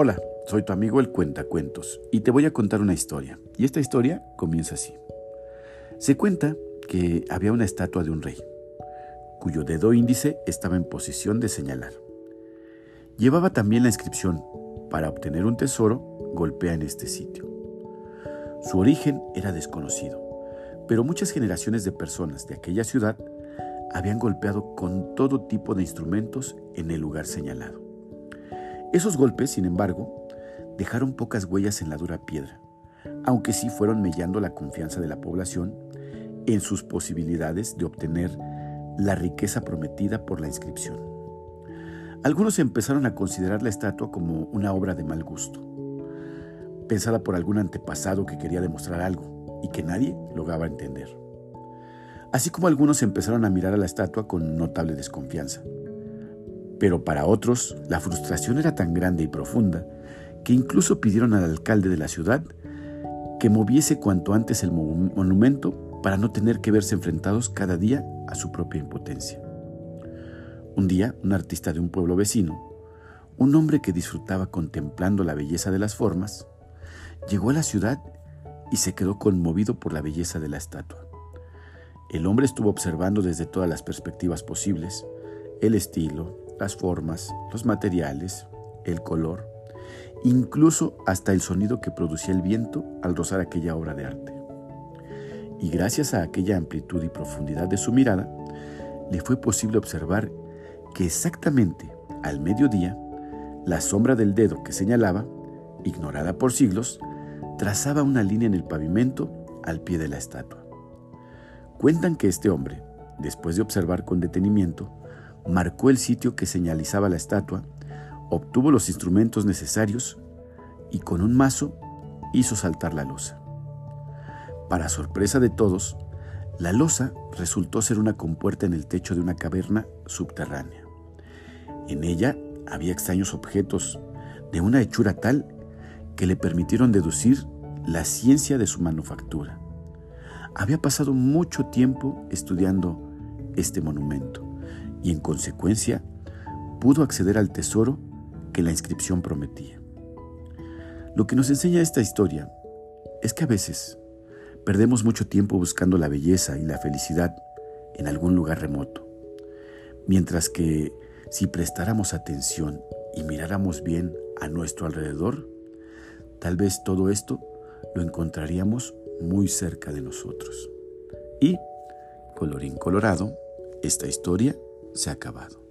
Hola, soy tu amigo el Cuentacuentos y te voy a contar una historia. Y esta historia comienza así. Se cuenta que había una estatua de un rey, cuyo dedo índice estaba en posición de señalar. Llevaba también la inscripción, para obtener un tesoro, golpea en este sitio. Su origen era desconocido, pero muchas generaciones de personas de aquella ciudad habían golpeado con todo tipo de instrumentos en el lugar señalado. Esos golpes, sin embargo, dejaron pocas huellas en la dura piedra, aunque sí fueron mellando la confianza de la población en sus posibilidades de obtener la riqueza prometida por la inscripción. Algunos empezaron a considerar la estatua como una obra de mal gusto, pensada por algún antepasado que quería demostrar algo y que nadie lograba entender así como algunos empezaron a mirar a la estatua con notable desconfianza. Pero para otros, la frustración era tan grande y profunda que incluso pidieron al alcalde de la ciudad que moviese cuanto antes el monumento para no tener que verse enfrentados cada día a su propia impotencia. Un día, un artista de un pueblo vecino, un hombre que disfrutaba contemplando la belleza de las formas, llegó a la ciudad y se quedó conmovido por la belleza de la estatua. El hombre estuvo observando desde todas las perspectivas posibles, el estilo, las formas, los materiales, el color, incluso hasta el sonido que producía el viento al rozar aquella obra de arte. Y gracias a aquella amplitud y profundidad de su mirada, le fue posible observar que exactamente al mediodía, la sombra del dedo que señalaba, ignorada por siglos, trazaba una línea en el pavimento al pie de la estatua. Cuentan que este hombre, después de observar con detenimiento, marcó el sitio que señalizaba la estatua, obtuvo los instrumentos necesarios y con un mazo hizo saltar la losa. Para sorpresa de todos, la losa resultó ser una compuerta en el techo de una caverna subterránea. En ella había extraños objetos de una hechura tal que le permitieron deducir la ciencia de su manufactura había pasado mucho tiempo estudiando este monumento y en consecuencia pudo acceder al tesoro que la inscripción prometía. Lo que nos enseña esta historia es que a veces perdemos mucho tiempo buscando la belleza y la felicidad en algún lugar remoto, mientras que si prestáramos atención y miráramos bien a nuestro alrededor, tal vez todo esto lo encontraríamos muy cerca de nosotros. Y, colorín colorado, esta historia se ha acabado.